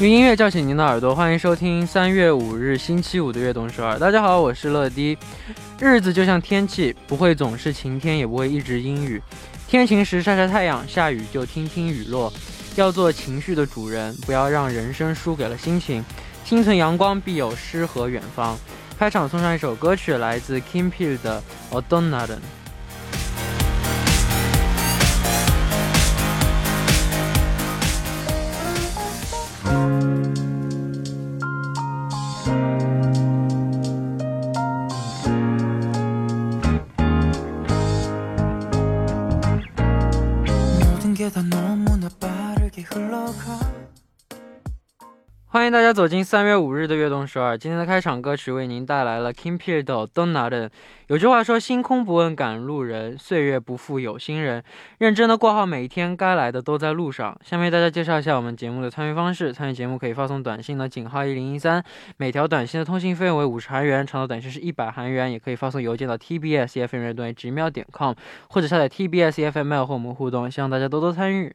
用音乐叫醒您的耳朵，欢迎收听三月五日星期五的悦动首尔。大家好，我是乐迪。日子就像天气，不会总是晴天，也不会一直阴雨。天晴时晒晒太阳，下雨就听听雨落。要做情绪的主人，不要让人生输给了心情。心存阳光，必有诗和远方。开场送上一首歌曲，来自 Kim Peel 的《o 欢迎大家走进三月五日的悦动首尔。今天的开场歌曲为您带来了 Kim Peel 的《Don't Know》。有句话说：“星空不问赶路人，岁月不负有心人。”认真的过好每一天，该来的都在路上。下面为大家介绍一下我们节目的参与方式：参与节目可以发送短信的井号一零一三，每条短信的通信费用为五十韩元，长的短信是一百韩元。也可以发送邮件到 tbsfm 乐队直瞄点 com，或者下载 tbsfm 和我们互动。希望大家多多参与。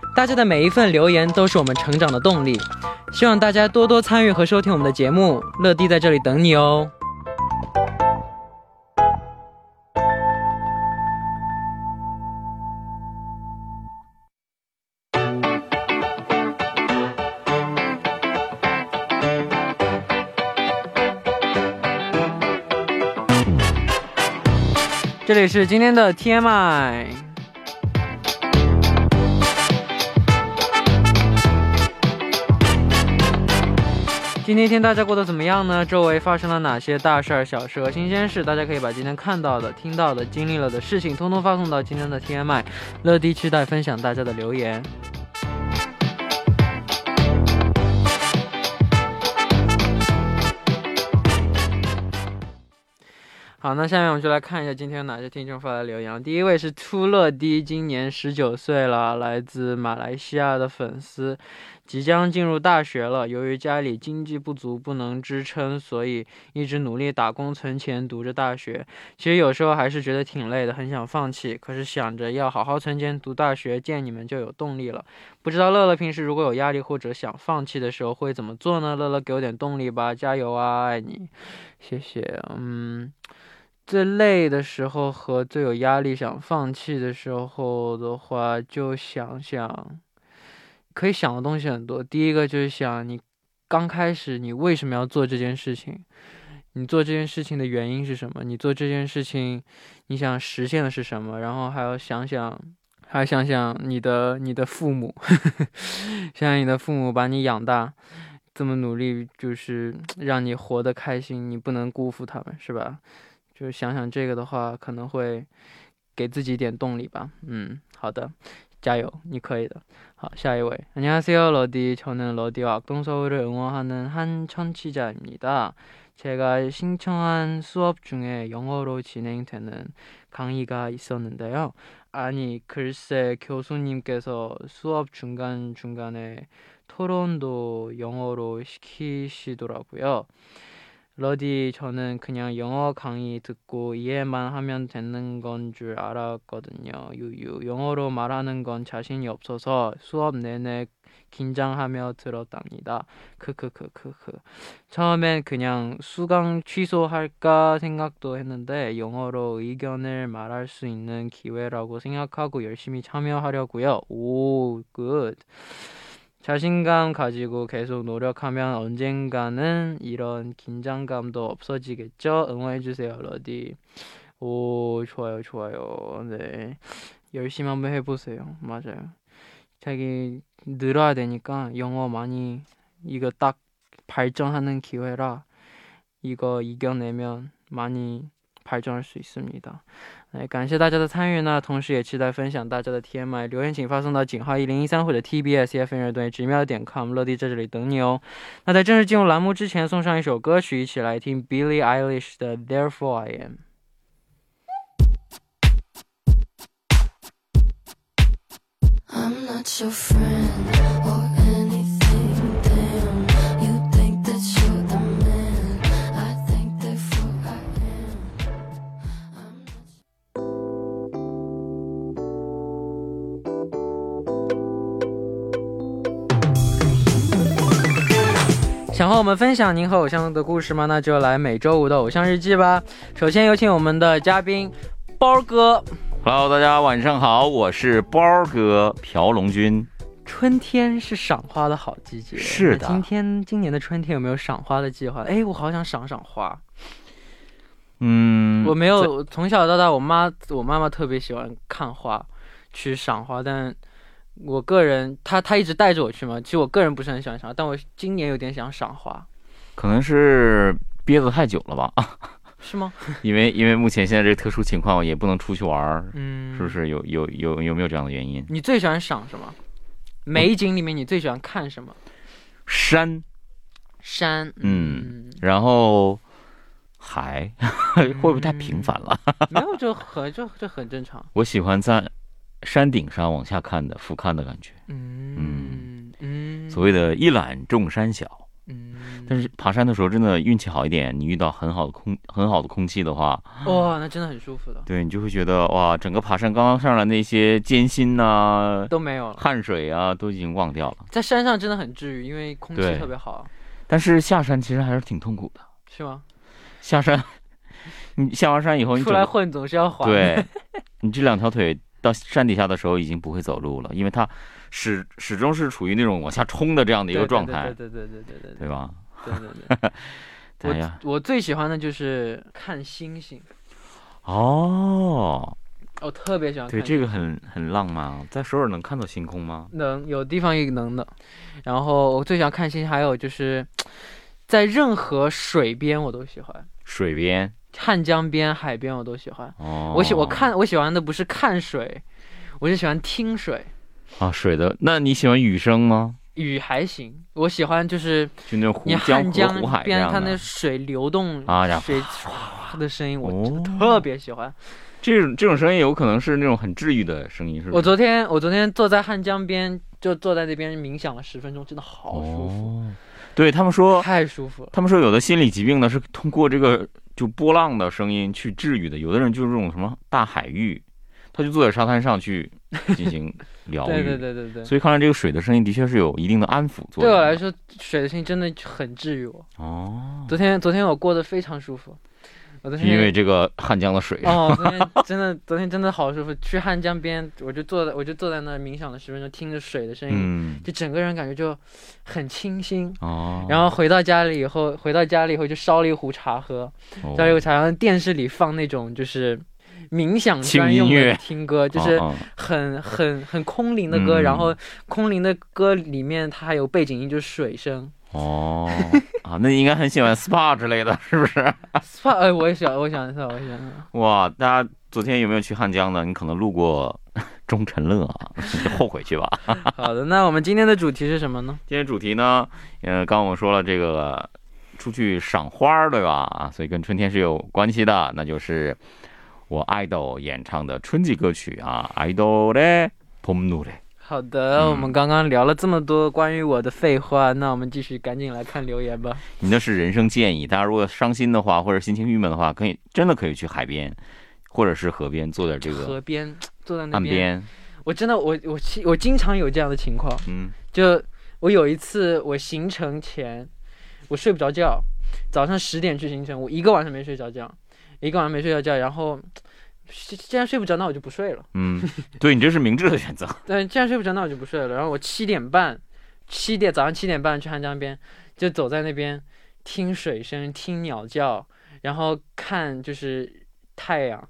大家的每一份留言都是我们成长的动力。希望大家多多参与和收听我们的节目，乐迪在这里等你哦。这里是今天的 TMI。今天一天大家过得怎么样呢？周围发生了哪些大事儿、小事和新鲜事？大家可以把今天看到的、听到的、经历了的事情，通通发送到今天的 TMI。乐迪期待分享大家的留言。好，那下面我们就来看一下今天有哪些听众发来留言。第一位是初乐迪，今年十九岁了，来自马来西亚的粉丝。即将进入大学了，由于家里经济不足，不能支撑，所以一直努力打工存钱，读着大学。其实有时候还是觉得挺累的，很想放弃。可是想着要好好存钱读大学，见你们就有动力了。不知道乐乐平时如果有压力或者想放弃的时候会怎么做呢？乐乐给我点动力吧，加油啊，爱你，谢谢。嗯，最累的时候和最有压力想放弃的时候的话，就想想。可以想的东西很多。第一个就是想你刚开始你为什么要做这件事情？你做这件事情的原因是什么？你做这件事情你想实现的是什么？然后还要想想，还要想想你的你的父母，想想你的父母把你养大，这么努力就是 让你活得开心，你不能辜负他们，是吧？就是想想这个的话，可能会给自己点动力吧。嗯，好的。加油，你可以的。 好，下一位。안녕하세요 러디 저는 러디와악동서울을응원하는한청취자입니다 제가 신청한 수업 중에 영어로 진행되는 강의가 있었는데요 아니 글쎄 교수님께서 수업 중간중간에 토론도 영어로 시키시더라고요 러디 저는 그냥 영어 강의 듣고 이해만 하면 되는 건 줄 알았거든요. 유유 영어로 말하는 건 자신이 없어서 수업 내내 긴장하며 들었답니다. 크크크크크. 처음엔 그냥 수강 취소할까 생각도 했는데 영어로 의견을 말할 수 있는 기회라고 생각하고 열심히 참여하려고요. 오, 굿. 자신감 가지고 계속 노력하면 언젠가는 이런 긴장감도 없어지겠죠? 응원해주세요, 러디. 오, 좋아요, 좋아요. 네. 열심히 한번 해보세요. 맞아요. 자기 늘어야 되니까 영어 많이, 이거 딱 발전하는 기회라 이거 이겨내면 많이 발전할 수 있습니다. 哎，感谢大家的参与呢，同时也期待分享大家的 TMI 留言，请发送到井号一零一三或者 TBS EFM 乐队直瞄点 com，乐迪在这里等你哦。那在正式进入栏目之前，送上一首歌曲，一起来听 Billie Eilish 的 Therefore I Am。 I'm not your friend 和我们分享您和偶像的故事吗？那就来每周五的偶像日记吧。首先有请我们的嘉宾包哥。Hello，大家晚上好，我是包哥朴龙君。春天是赏花的好季节。是的今天今年的春天有没有赏花的计划？哎，我好想赏赏花。嗯，我没有，从小到大，我妈我妈妈特别喜欢看花，去赏花，但我个人，他他一直带着我去嘛。其实我个人不是很喜欢赏花，但我今年有点想赏花，可能是憋得太久了吧，是吗？因为因为目前现在这个特殊情况也不能出去玩儿，嗯，是不？是有有有有没有这样的原因？你最喜欢赏什么？美景里面你最喜欢看什么？山，山，嗯，然后海，会不会太频繁了？没有，就很就这很正常。我喜欢在山顶上往下看的俯瞰的感觉，嗯嗯，所谓的一览众山小。嗯，但是爬山的时候真的运气好一点，你遇到很好的空很好的空气的话，哇，那真的很舒服的，对你就会觉得哇，整个爬山刚刚上来那些艰辛呐、都没有了。汗水啊，都已经忘掉了。在山上真的很治愈，因为空气特别好，但是下山其实还是挺痛苦的。是吗？下山，你下完山以后，你出来混总是要还。对，你这两条腿到山底下的时候已经不会走路了，因为它始始终是处于那种往下冲的这样的一个状态，对对对对对对，对吧？对对对。我我最喜欢的就是看星星。哦。我特别喜欢。对，这个很很浪漫啊。在首尔能看到星空吗？能，有地方也能的。然后我最想看星星，还有就是在任何水边我都喜欢。水边。汉江边、海边我都喜欢。哦，我喜我看我喜欢的不是看水，我是喜欢听水。啊水的，那你喜欢雨声吗？雨还行，我喜欢就是就那种湖汉江湖海这边它那水流动啊呀水唰的声音，我真的哦特别喜欢。这种这种声音有可能是那种很治愈的声音，是？我昨天我昨天坐在汉江边，就坐在那边冥想了十分钟，真的好舒服，哦，对他们说，太舒服了。他们说有的心理疾病呢是通过这个就波浪的声音去治愈的，有的人就是这种什么大海域，他就坐在沙滩上去进行疗愈。对对对对对。所以看来这个水的声音的确是有一定的安抚作用。对我来，说，水的声音真的很治愈我。哦，昨天昨天我过得非常舒服，我昨是天因为这个汉江的水。哦，昨天真的昨天真的好舒服。去汉江边，我就坐在我就坐在那冥想了十分钟，听着水的声音，嗯，就整个人感觉就很清新。哦，然后回到家里以后，回到家里以后就烧了一壶茶喝，哦烧了一壶茶，然后电视里放那种就是冥想专用音乐的听歌，就是很很很空灵的歌，然嗯后空灵的歌里面它还有背景音，就是水声。哦啊，那你应该很喜欢 SPA 之类的，是不是？ SPA，哎，我也想，我想一下，我想一下。哇，大家昨天有没有去汉江呢？你可能路过中晨乐啊，你就后悔去吧。好的，那我们今天的主题是什么呢？今天主题呢，呃，刚刚我们说了这个出去赏花儿，对吧？啊，所以跟春天是有关系的，那就是我爱豆演唱的春季歌曲啊，爱豆的봄노래。 好的，嗯。我们刚刚聊了这么多关于我的废话，那我们继续赶紧来看留言吧。你那是人生建议，大家如果伤心的话，或者心情郁闷的话，可以真的可以去海边，或者是河边，做点这个河边坐在那边，岸边，我真的我我其我经常有这样的情况，嗯，就我有一次我行程前我睡不着觉，早上十点去行程，我一个晚上没睡着觉，一个晚上没睡着觉，然后既既然睡不着，那我就不睡了。嗯，对你这是明智的选择。对，既然睡不着，那我就不睡了。然后我七点半，七点早上七点半去汉江边，就走在那边听水声，听鸟叫，然后看就是太阳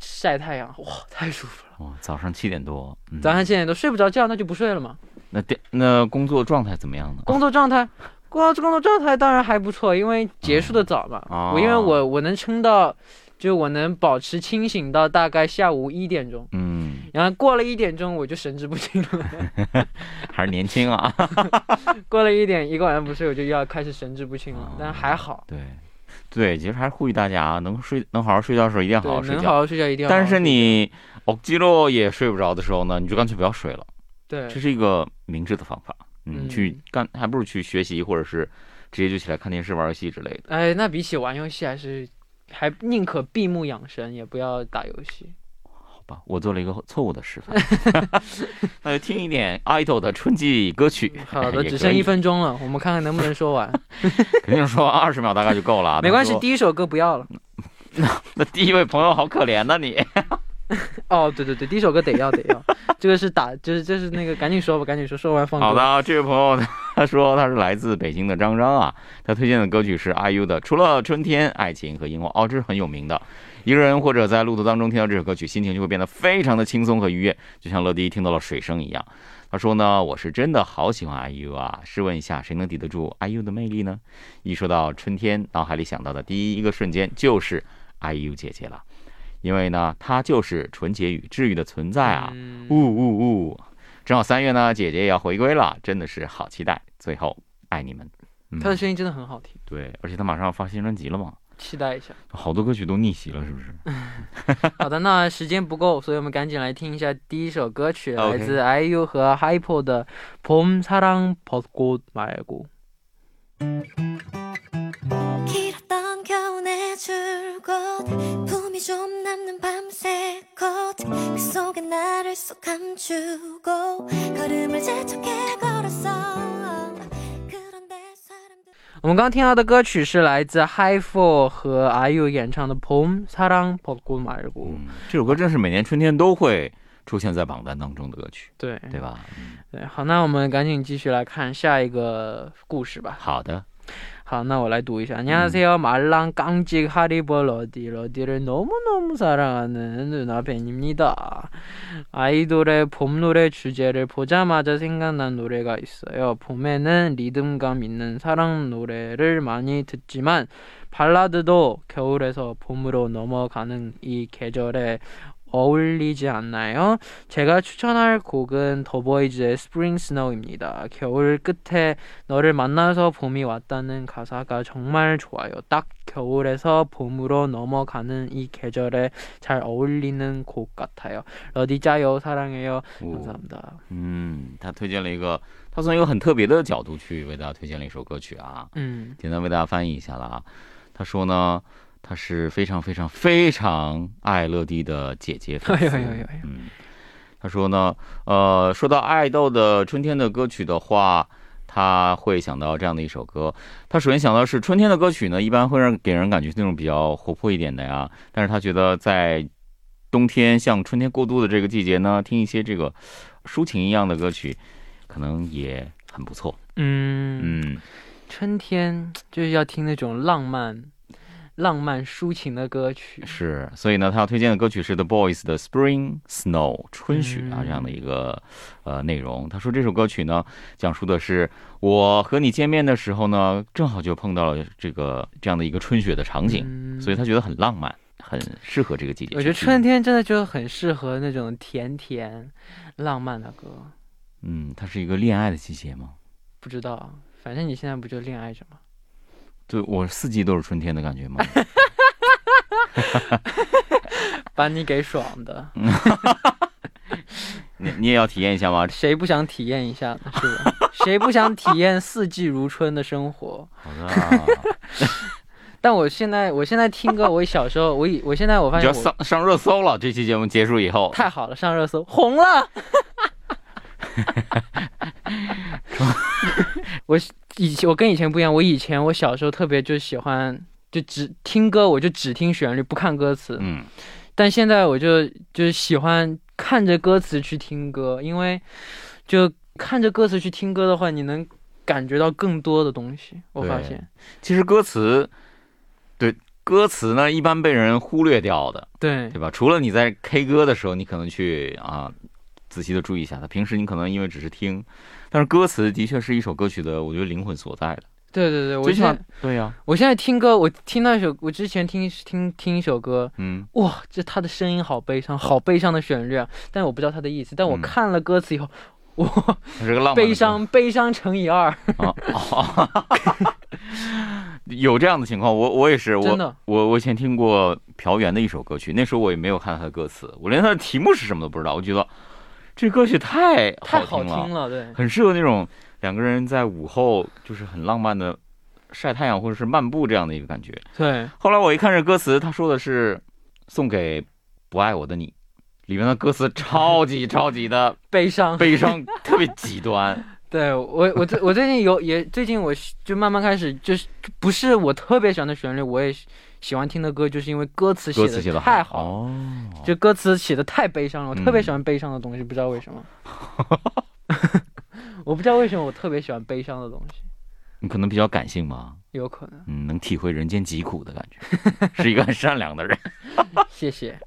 晒太阳，哇，太舒服了。哇，早上七点多，嗯、早上七点多睡不着觉，那就不睡了嘛。那电那工作状态怎么样呢？工作状态，工作工作状态当然还不错，因为结束的早嘛。哦我因为我我能撑到就我能保持清醒到大概下午一点钟。嗯，然后过了一点钟我就神志不清了。还是年轻啊！过了一点一个晚上不睡，我就要开始神志不清了。但还好。对，对，其实还是呼吁大家啊，能睡能好好睡觉的时候一定要好好睡觉。能好好睡觉一定要。但是你哦，肌肉也睡不着的时候呢，你就干脆不要睡了。对，这是一个明智的方法。嗯，去干还不如去学习，或者是直接就起来看电视、玩游戏之类的。哎，那比起玩游戏还是还宁可闭目养神，也不要打游戏。好吧，我做了一个错误的示范。那就听一点 idol 的春季歌曲。好的，只剩一，分钟了，我们看看能不能说完。肯定说二十秒大概就够了啊。没关系，第一首歌不要了。那那第一位朋友好可怜呐、你。哦，对对对，第一首歌得要得要，这个是打，就是就是那个，赶紧说吧，赶紧说，说完放歌。好的，啊，这位朋友他说他是来自北京的张张啊，他推荐的歌曲是 IU 的《除了春天、爱情和樱花》，哦，这是很有名的。一个人或者在路途当中听到这首歌曲，心情就会变得非常的轻松和愉悦，就像乐迪听到了水声一样。他说呢，我是真的好喜欢 IU 啊，试问一下，谁能抵得住 IU 的魅力呢？一说到春天，脑海里想到的第一个瞬间就是 IU 姐姐了，因为呢，她就是纯洁与治愈的存在啊。嗯呜呜呜！正好三月呢，姐姐也要回归了，真的是好期待。最后，爱你们。嗯他的声音真的很好听，对，而且他马上要发新专辑了嘛，期待一下。好多歌曲都逆袭了，是不是？好的，那时间不够，所以我们赶紧来听一下第一首歌曲， OK 来自 IU 和 Hypo 的《봄사랑벚꽃말고》。 길었던 겨우내 줄곧 품이 좀 남는 밤새 꽃그 속에 나를 쏙 감추고 걸음을 재촉해 걸었어 그런데 사람들 我们刚听到的歌曲是来自 Hypo 和 IU 演唱的《봄사랑벚꽃말고》。嗯，这首歌真是每年春天都会出现在榜单当中的歌曲，对对吧？嗯，对，好，那我们赶紧继续来看下一个故事吧。好的， 好，那我来读一下。안녕하세요 말랑 깡찍 하리보 러디 러디를 너무너무 사랑하는 누나 벤입니다. 아이돌의 봄 노래 주제를 보자마자 생각난 노래가 있어요. 봄에는 리듬감 있는 사랑 노래를 많이 듣지만 발라드도 겨울에서 봄으로 넘어가는 이 계절에 어울리지 않나요? 제가 추천할 곡은 더보이즈의 Spring Snow입니다. 겨울 끝에 너를 만나서 봄이 왔다는 가사가 정말 좋아요. 딱 겨울에서 봄으로 넘어가는 이 계절에 잘 어울리는 곡 같아요. 러디 짜요 사랑해요. 哦 감사합니다. 嗯，他推荐了一个，他从一个很特别的角度去为大家推荐了一首歌曲啊。嗯简单为大家翻译一下了啊。他说呢， 他是非常非常非常爱乐迪的姐姐粉丝。哎呦哎呦哎呦嗯，他说呢，呃，说到爱豆的春天的歌曲的话，他会想到这样的一首歌。他首先想到是春天的歌曲呢，一般会让给人感觉是那种比较活泼一点的呀。但是他觉得在冬天像春天过渡的这个季节呢，听一些这个抒情一样的歌曲，可能也很不错。嗯，嗯，春天就是要听那种浪漫、浪漫抒情的歌曲。是，所以呢，他要推荐的歌曲是 The Boys 的《Spring Snow》春雪啊嗯这样的一个呃内容。他说这首歌曲呢，讲述的是我和你见面的时候呢，正好就碰到了这个这样的一个春雪的场景，嗯所以他觉得很浪漫，很适合这个季节。我觉得春天真的就很适合那种甜甜、浪漫的歌。嗯，它是一个恋爱的季节吗？不知道，反正你现在不就恋爱着吗？对我四季都是春天的感觉吗？把你给爽的，你你也要体验一下吗？谁不想体验一下呢？是吧？谁不想体验四季如春的生活？好的啊，但我现在，我现在听歌，我小时候，我以我现在我发现我上上热搜了。这期节目结束以后，太好了，上热搜红了。我以前我跟以前不一样，我以前我小时候特别就喜欢就只听歌，我就只听旋律不看歌词。嗯，但现在我就就是喜欢看着歌词去听歌，因为就看着歌词去听歌的话，你能感觉到更多的东西。我发现，其实歌词，对歌词呢，一般被人忽略掉的，对对吧？除了你在 K 歌的时候，你可能去啊仔细的注意一下它。平时你可能因为只是听，但是歌词的确是一首歌曲的，我觉得灵魂所在的。对对对，我最起码现在对呀、我现在听歌，我听那首，我之前听听听一首歌，嗯，哇，这他的声音好悲伤，好悲伤的旋律啊！但我不知道他的意思，但我嗯看了歌词以后，哇，是个浪漫悲伤悲伤乘以二，啊，哦 有这样的情况，我我也是，我真的，我我以前听过朴元的一首歌曲，那时候我也没有看他的歌词，我连他的题目是什么都不知道，我觉得这歌曲太太好好听了，听了，对，很适合那种两个人在午后就是很浪漫的晒太阳或者是漫步这样的一个感觉。对，后来我一看这歌词，他说的是送给不爱我的你，里面的歌词超级超级的 悲伤，悲伤，特别极端。对我我最我最近有也最近我就慢慢开始就是不是我特别喜欢的旋律，我也喜喜欢听的歌，就是因为歌词写的的太好了。哦，就歌词写的太悲伤了，我特别嗯喜欢悲伤的东西，不知道为什么。我不知道为什么我特别喜欢悲伤的东西，你可能比较感性吧，有可能。嗯，能体会人间疾苦的感觉，是一个很善良的人。谢谢。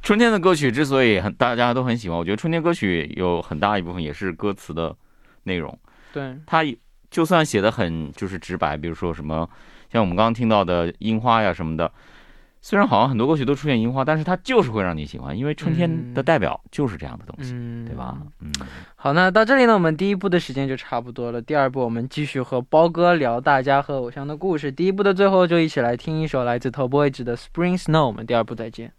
春天的歌曲之所以很大家都很喜欢，我觉得春天歌曲有很大一部分也是歌词的内容。对，它就算写的很就是直白，比如说什么像我们刚刚听到的樱花呀什么的，虽然好像很多歌曲都出现樱花，但是它就是会让你喜欢，因为春天的代表就是这样的东西，嗯，对吧？？嗯，好，那到这里呢，我们第一部的时间就差不多了。第二部我们继续和包哥聊大家和偶像的故事。第一部的最后就一起来听一首来自 TOYBOYS 的《Spring Snow》。我们第二部再见。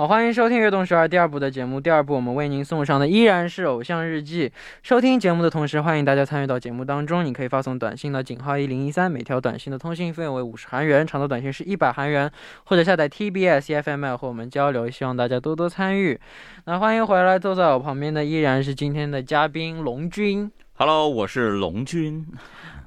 好，欢迎收听《悦动十二》第二部的节目。第二部我们为您送上的依然是《偶像日记》。收听节目的同时，欢迎大家参与到节目当中。你可以发送短信到井号一零一三，每条短信的通信费用为五十韩元，长的短信是一百韩元，或者下载 TBS EFML 和我们交流。希望大家多多参与。那欢迎回来，坐在我旁边的依然是今天的嘉宾龙君。Hello，我是龙君，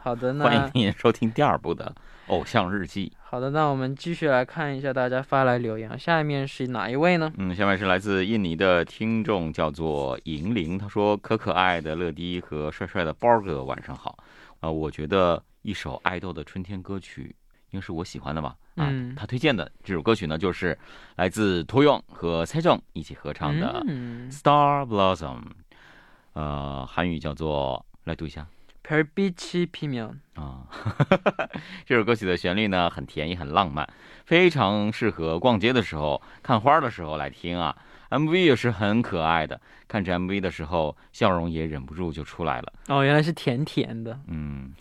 好的，欢迎收听第二部的《偶像日记》。好的，那我们继续来看一下大家发来留言。下面是哪一位呢？嗯，下面是来自印尼的听众，叫做银铃。他说：“可可爱的乐迪和帅帅的包哥，晚上好。啊、我觉得一首爱豆的春天歌曲，应该是我喜欢的吧？啊，嗯他推荐的这首歌曲呢，就是来自托勇和蔡正一起合唱的嗯《Star Blossom》，呃，韩语叫做来读一下。 별빛이피면。啊，这首歌曲的旋律呢很甜也很浪漫，非常适合逛街的时候、看花的时候来听啊。MV 也是很可爱的，看着 MV 的时候，笑容也忍不住就出来了。哦，原来是甜甜的。嗯，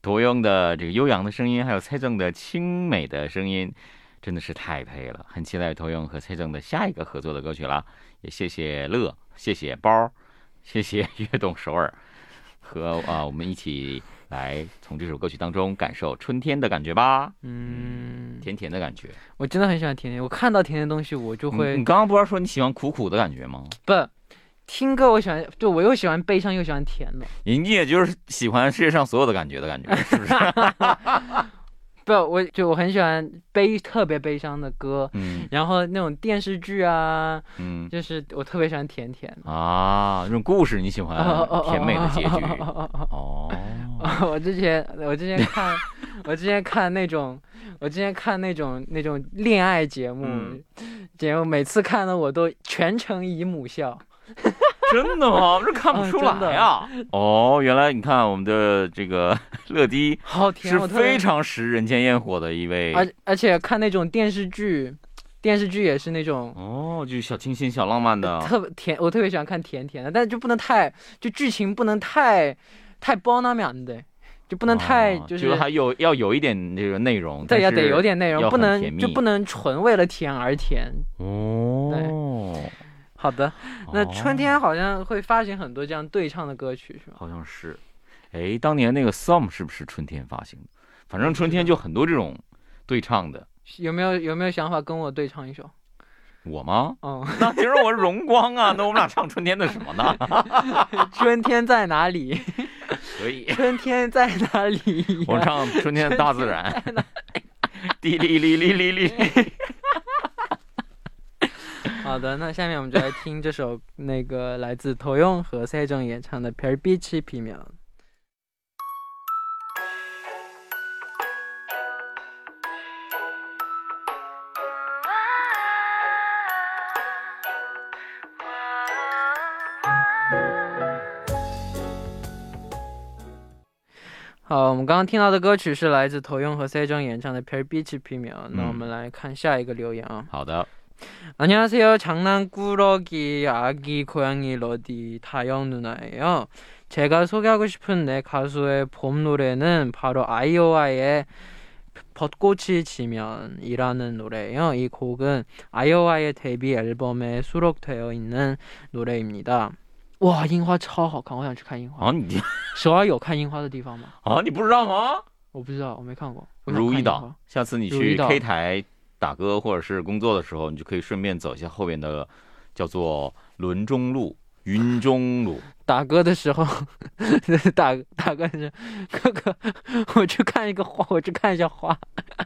驼用的这个悠扬的声音，还有蔡正的清美的声音，真的是太配了。很期待驼用和蔡正的下一个合作的歌曲啦。也谢谢乐，谢谢包，谢谢悦动首尔， 和啊我们一起来从这首歌曲当中感受春天的感觉吧，嗯，甜甜的感觉。我真的很喜欢甜甜，我看到甜甜的东西我就会你刚刚不是说你喜欢苦苦的感觉吗？不听歌，我喜欢就我又喜欢悲伤又喜欢甜的。你你也就是喜欢世界上所有的感觉的感觉，是不是？不，我就我很喜欢悲特别悲伤的歌，嗯然后那种电视剧啊，嗯就是我特别喜欢甜甜的。啊，那种故事你喜欢甜美的结局哦。我之前我之前看我之前看那种我之前看那种那种恋爱节目、嗯节目，每次看的我都全程姨母笑。真的吗？这看不出来呀、哦，原来你看我们的这个 乐迪好甜，是非常食人间烟火的一位。而而且看那种电视剧，电视剧也是那种哦，就是小清新、小浪漫的。特别甜，我特别喜欢看甜甜的，但是就不能太，就剧情不能太太包那面的，就不能太哦就是、还有要有一点这个内容，对，要得有点内容，不能就不能纯为了甜而甜。哦。好的，那哦春天好像会发行很多这样对唱的歌曲，是吧？好像是，哎，当年那个 Some 是不是春天发行的？反正春天就很多这种对唱的。有没有有没有想法跟我对唱一首？我吗？嗯，那其实我是荣光啊，那我们俩唱春天的什么呢？春天在哪里？可以，春天在哪里呀？我唱春天的大自然。滴哩哩哩哩哩。好的，那下面我们就来听这首那个来自头用和赛中演唱的《皮尔比奇皮秒》。好，我们刚刚听到的歌曲是来自头用和赛中演唱的《皮尔比奇皮秒》。那我们来看下一个留言啊。好的。 안녕하세요. 장난꾸러기 아기 고양이 러디 다영 누나예요. 제가 소개하고 싶은 내 가수의 봄 노래는 바로 아이오아의 벚꽃이 지면이라는 노래예요. 이 곡은 아이오아의 데뷔 앨범에 수록되어 있는 노래입니다. 와, 樱花超好看，我想去看樱花。啊，你首尔有看樱花的地方吗？啊，你不知道吗？我不知道，我没看过。我想如意岛看樱花，下次你去如意岛 K 台 打歌或者是工作的时候，你就可以顺便走一下后边的叫做轮中路、云中路。打歌的时候，打打歌的时候，哥哥，我去看一个花，我去看一下花，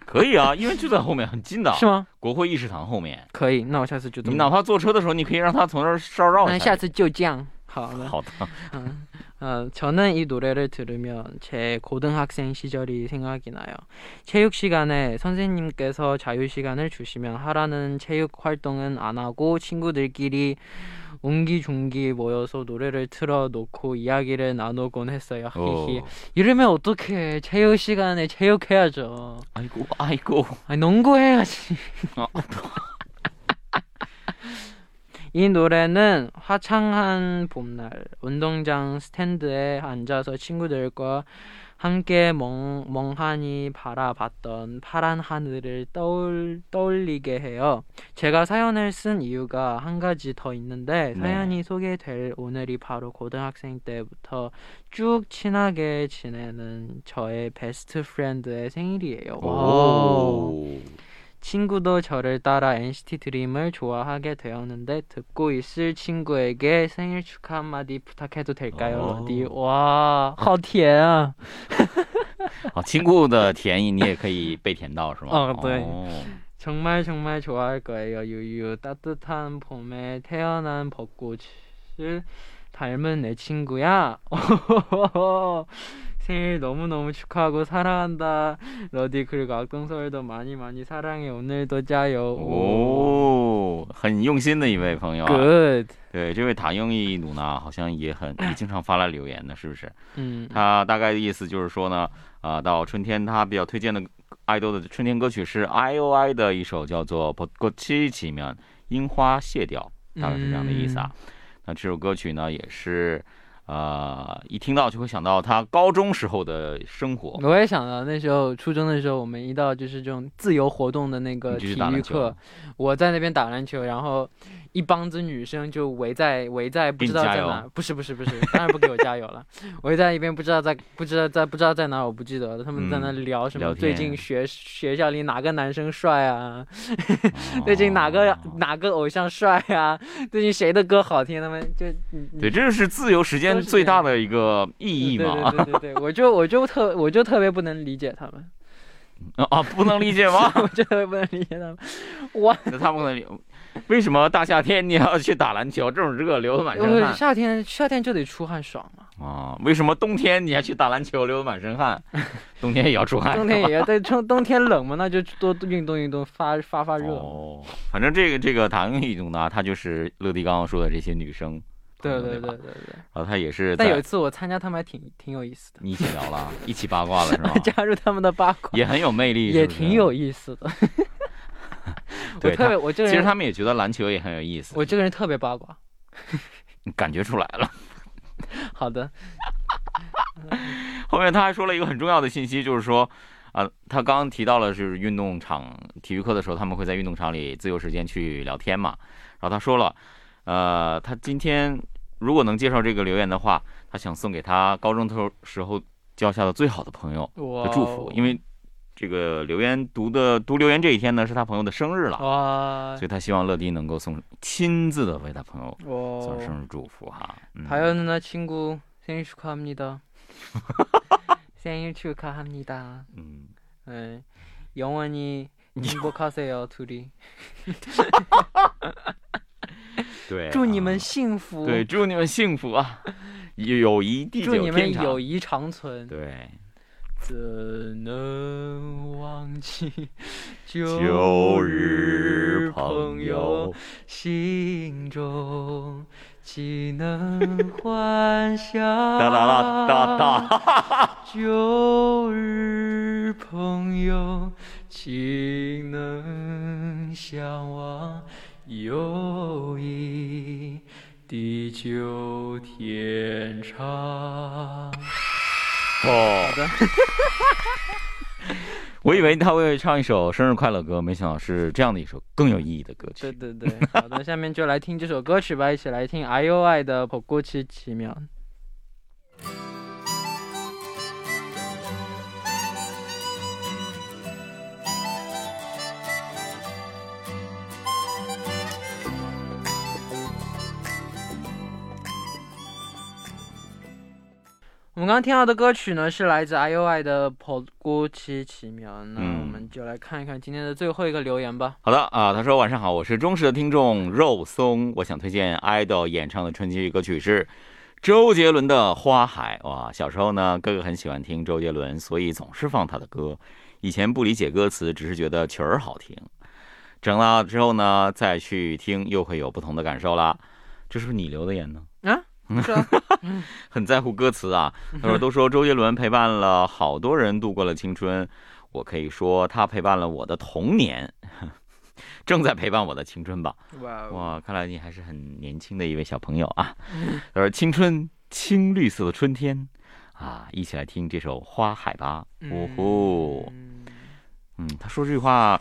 可以啊，因为就在后面，很近的，是吗？国会议事堂后面。可以，那我下次就。你哪怕坐车的时候，你可以让他从这儿绕绕一下。那下次就这样。好的。好的， 음, 어, 저는 이 노래를 들으면 제 고등학생 시절이 생각이 나요. 체육 시간에 선생님께서 자유 시간을 주시면 하라는 체육 활동은 안 하고 친구들끼리 옹기종기 모여서 노래를 틀어놓고 이야기를 나누곤 했어요. 히히. 어. 이러면 어떡해. 체육 시간에 체육해야죠. 아이고, 아이고. 아니, 농구해야지. 어. 이 노래는 화창한 봄날 운동장 스탠드에 앉아서 친구들과 함께 멍, 멍하니 바라봤던 파란 하늘을 떠올, 떠올리게 해요. 제가 사연을 쓴 이유가 한 가지 더 있는데 네. 사연이 소개될 오늘이 바로 고등학생 때부터 쭉 친하게 지내는 저의 베스트 프렌드의 생일이에요. 와우. 오. 친구도 저를 따라 NCT 드림을 좋아하게 되었는데 듣고 있을 친구에게 생일 축하 한마디 부탁해도 될까요? 오. 니 와, 好甜啊!好，亲故的甜意你也可以被甜到是吗？哦对哦 정말 정말 좋아할 거예요. 유유 따뜻한 봄에 태어난 벚꽃을 닮은 내 친구야. 생일 너무너무 축하하고 사랑한다. 러디 그리고 악동서울도 많이 많이 사랑해. 오늘도 자요. 哦，很用心的一位朋友啊。 Good. 对，这位塔英一努呢，好像也很也经常发来留言的，是不是？嗯，他大概的意思就是说呢，啊、到春天他比较推荐的爱豆的春天歌曲是 I.O.I 的一首叫做《벚꽃이 지면》，樱花谢掉，大概是这样的意思啊。那这首歌曲呢，也是 呃，一听到就会想到他高中时候的生活。我也想到那时候初中的时候，我们一到就是这种自由活动的那个体育课，我在那边打篮球，然后一帮子女生就围在围在不知道在哪，不是不是不是，当然不给我加油了，围在一边不知道在不知道在不知道在哪，我不记得了，他们在那嗯聊什么聊最近学学校里哪个男生帅啊，最近哪个哦哪个偶像帅啊，最近谁的歌好听，他们就嗯对，这就是自由时间最大的一个意义嘛。对对对对，我就我就特我就特别不能理解他们，啊，不能理解吗？我就特别不能理解他们，我那他不能理，为什么大夏天你要去打篮球？这种热，流的满身汗夏天夏天就得出汗爽嘛，啊？为什么冬天你还去打篮球，流的满身汗？冬天也要出汗，冬天也要在冬冬天冷嘛，那就多运动运动，发发发热。哦，反正这个这个塔英运动呢，她就是乐迪刚刚说的这些女生朋对对对对？对。然后他也是但有一次我参加他们还挺挺有意思的，你一起聊了，一起八卦了是吗？加入他们的八卦也很有魅力，也挺有意思的。对特别我这个人其实他们也觉得篮球也很有意思，我这个人特别八卦。感觉出来了。好的，后面他还说了一个很重要的信息，就是说，啊、他刚刚提到了就是运动场体育课的时候，他们会在运动场里自由时间去聊天嘛。然后他说了，呃，他今天如果能介绍这个留言的话，他想送给他高中头时候交下的最好的朋友我的祝福，因为这个留言读的读留言这一天呢是他朋友的生日了，哇所以他希望乐迪能够送亲自的为他朋友送와生日祝福哈。嗯 다현 누나 친구 생일 축하합니다. 생일 축하합니다. 嗯， 네. 영원히 행복하세요 둘이. 对，祝你们啊幸福。对，祝你们幸福啊，友谊地久祝你们天长。友谊长存。对，怎能忘记 旧旧日日朋朋友友，心中岂能幻想？哒哒哒哒哒。旧日朋友，岂能相忘？友谊地久天长。哦，好的，我以为他会唱一首生日快乐歌，没想到是这样的一首更有意义的歌曲。对对对，好的，下面就来听这首歌曲吧，一起来听 I O I 的《过去奇妙》。我们刚刚听到的歌曲呢，是来自 I O I 的破谷七奇妙。那我们就来看一看今天的最后一个留言吧。好的啊，他说晚上好，我是忠实的听众肉松。我想推荐 idol 演唱的春季歌曲是周杰伦的花海。哇，小时候呢，哥哥很喜欢听周杰伦，所以总是放他的歌。以前不理解歌词，只是觉得曲儿好听。整了之后呢，再去听又会有不同的感受啦。这是不是你留的言呢？啊，你说。很在乎歌词啊。他说：“都说周杰伦陪伴了好多人度过了青春，我可以说他陪伴了我的童年，正在陪伴我的青春吧。哇看来你还是很年轻的一位小朋友啊。他说：“青春，青绿色的春天啊，一起来听这首《花海》吧。”哦吼，嗯嗯，他说这句话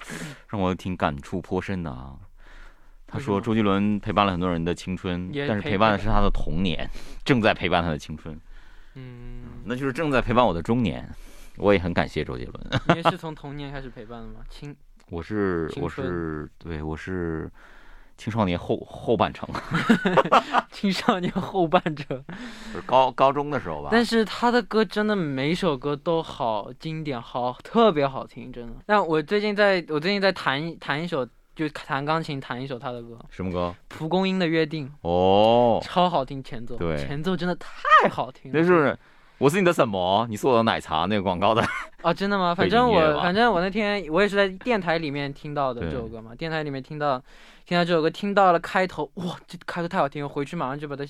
让我挺感触颇深的啊。他说周杰伦陪伴了很多人的青春，但是陪陪伴的是他的童年，正在陪伴他的青春。嗯，那就是正在陪伴我的中年。我也很感谢周杰伦。你也是从童年开始陪伴的吗？青我是我是对我是青少年后后半程 青少年后半程，就是高高中的时候吧。但是他的歌真的每一首歌都好经典，好特别好听，真的。但我最近在我最近在弹一弹一首，就弹钢琴弹一首他的歌，什么歌？《蒲公英的约定》，哦，超好听，前奏，对前奏真的太好听了。那是我是你的什么？你是我的奶茶那个广告的。啊，真的吗？反正我反正我那天我也是在电台里面听到的这首歌嘛，电台里面听到听到这首歌，听到了开头，哇，这开头太好听了，回去马上就把它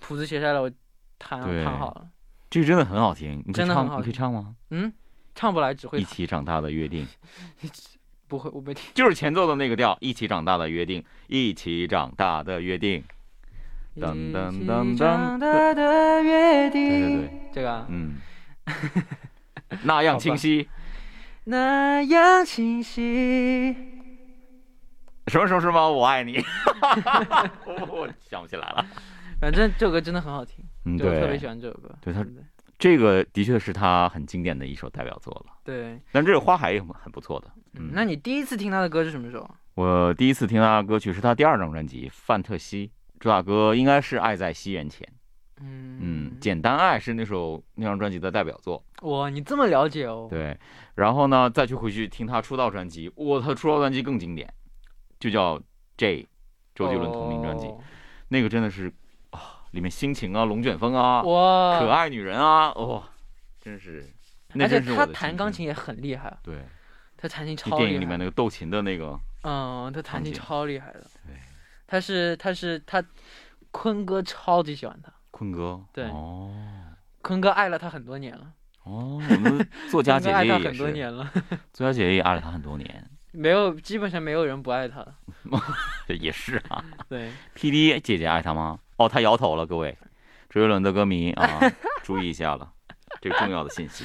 谱子写下来，我弹弹好了。这个真的很好听，真的很好你可以唱吗？嗯，唱不来，只会一起长大的约定，不会，我没听。就是前奏的那个调，一起长大的约定，一起长大的约定。噔噔噔噔长大的约定。对对对，这个啊，嗯，那样清晰。那样清晰。什么什么什么，我爱你。我 我想不起来了。反正这首歌真的很好听，嗯，对我特别喜，欢这首歌。对它对这个的确是他很经典的一首代表作了。对，但这个花海也很很不错的。嗯，那你第一次听他的歌是什么时候？我第一次听他的歌曲是他第二张专辑《范特西》，主打歌应该是《爱在西元前》。嗯嗯，简单爱是那首那张专辑的代表作。哇，你这么了解哦？对，然后呢，再去回去听他出道专辑，哇，他出道专辑更经典，就叫《J》，周杰伦同名专辑，哦那个真的是啊，里面心情啊，龙卷风啊，哇，可爱女人啊，哇、真是，那而且真是我他。弹钢琴也很厉害，对，他弹琴超厉害。电影里面那个斗琴的那个，嗯，他弹琴超厉害的。对，他是他是他，坤哥超级喜欢他，坤哥，对。哦。坤哥爱了他很多年了，哦，我们的作家 姐姐也他很多是，年了，作家姐姐也爱了他很多年，没有基本上没有人不爱他。这 也是啊。对，P D 姐姐爱他吗？哦，他摇头了，各位，周杰伦的歌迷啊，注意一下了，这个重要的信息。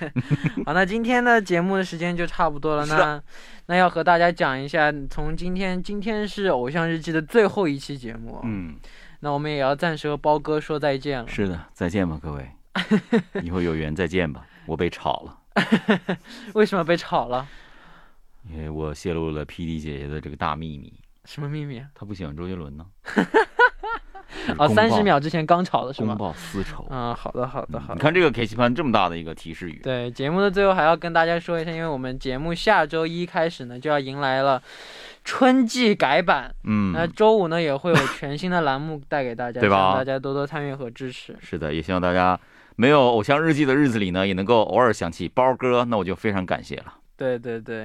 好，那今天的节目的时间就差不多了。那那要和大家讲一下，从今天今天是《偶像日记》的最后一期节目，嗯，那我们也要暂时和包哥说再见了。是的，再见吧，各位，以后有缘再见吧。我被炒了，为什么被炒了？因为我泄露了 P D 姐姐的这个大秘密，什么秘密啊？她不喜欢周杰伦呢。啊，三十秒秒之前刚炒的是吗？公报私仇。嗯，好的，好的，好的。你看这个给棋盘这么大的一个提示语，对，节目的最后还要跟大家说一下，因为我们节目下周一开始呢就要迎来了春季改版，嗯那嗯，周五呢也会有全新的栏目 带给大家，对吧希望大家多多参与和支持。是的，也希望大家没有偶像日记的日子里呢，也能够偶尔想起包哥，那我就非常感谢了。对对对，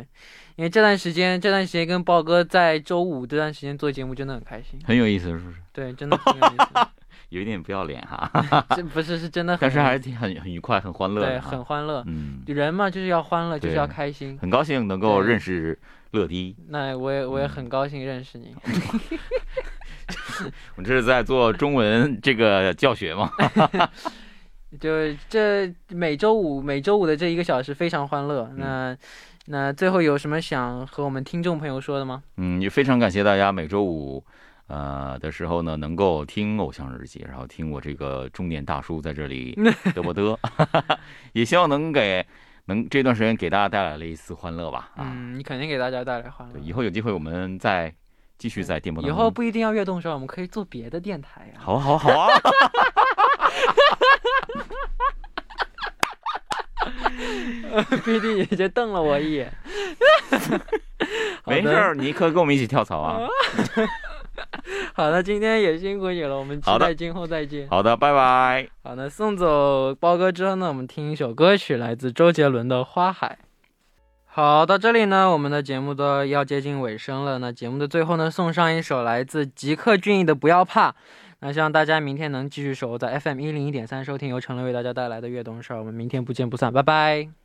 因为这段时间这段时间跟豹哥在周五这段时间做节目真的很开心，很有意思，是不是？对，真的很有意思。有一点不要脸哈，这不是是真的很，但是还是挺很很愉快，很欢乐对很欢乐。嗯，人嘛就是要欢乐，就是要开心。很高兴能够认识乐迪。那我也我也嗯很高兴认识你。我这是在做中文这个教学嘛？就这每周五每周五的这一个小时非常欢乐。那那最后有什么想和我们听众朋友说的吗？嗯，也非常感谢大家每周五。呃的时候呢，能够听《偶像日记》，然后听我这个中年大叔在这里 嘚啵嘚，也希望能给能这段时间给大家带来了一丝欢乐吧。啊，嗯，你肯定给大家带来欢乐对，。以后有机会我们再继续在电波当中。以后不一定要悦动少，我们可以做别的电台呀、好啊好啊好啊，p D 姐姐瞪了我一眼。没事儿，你可跟我们一起跳槽啊。好的，今天也辛苦你了，我们期待今后再见。好的，拜拜。好的，送走包哥之后呢，我们听一首歌曲，来自周杰伦的《花海》。好，到这里呢，我们的节目都要接近尾声了。那节目的最后呢，送上一首来自吉克隽逸的《不要怕》。那希望大家明天能继续守候在 FM 一零一点三收听由陈乐为大家带来的悦动事儿。我们明天不见不散，拜拜。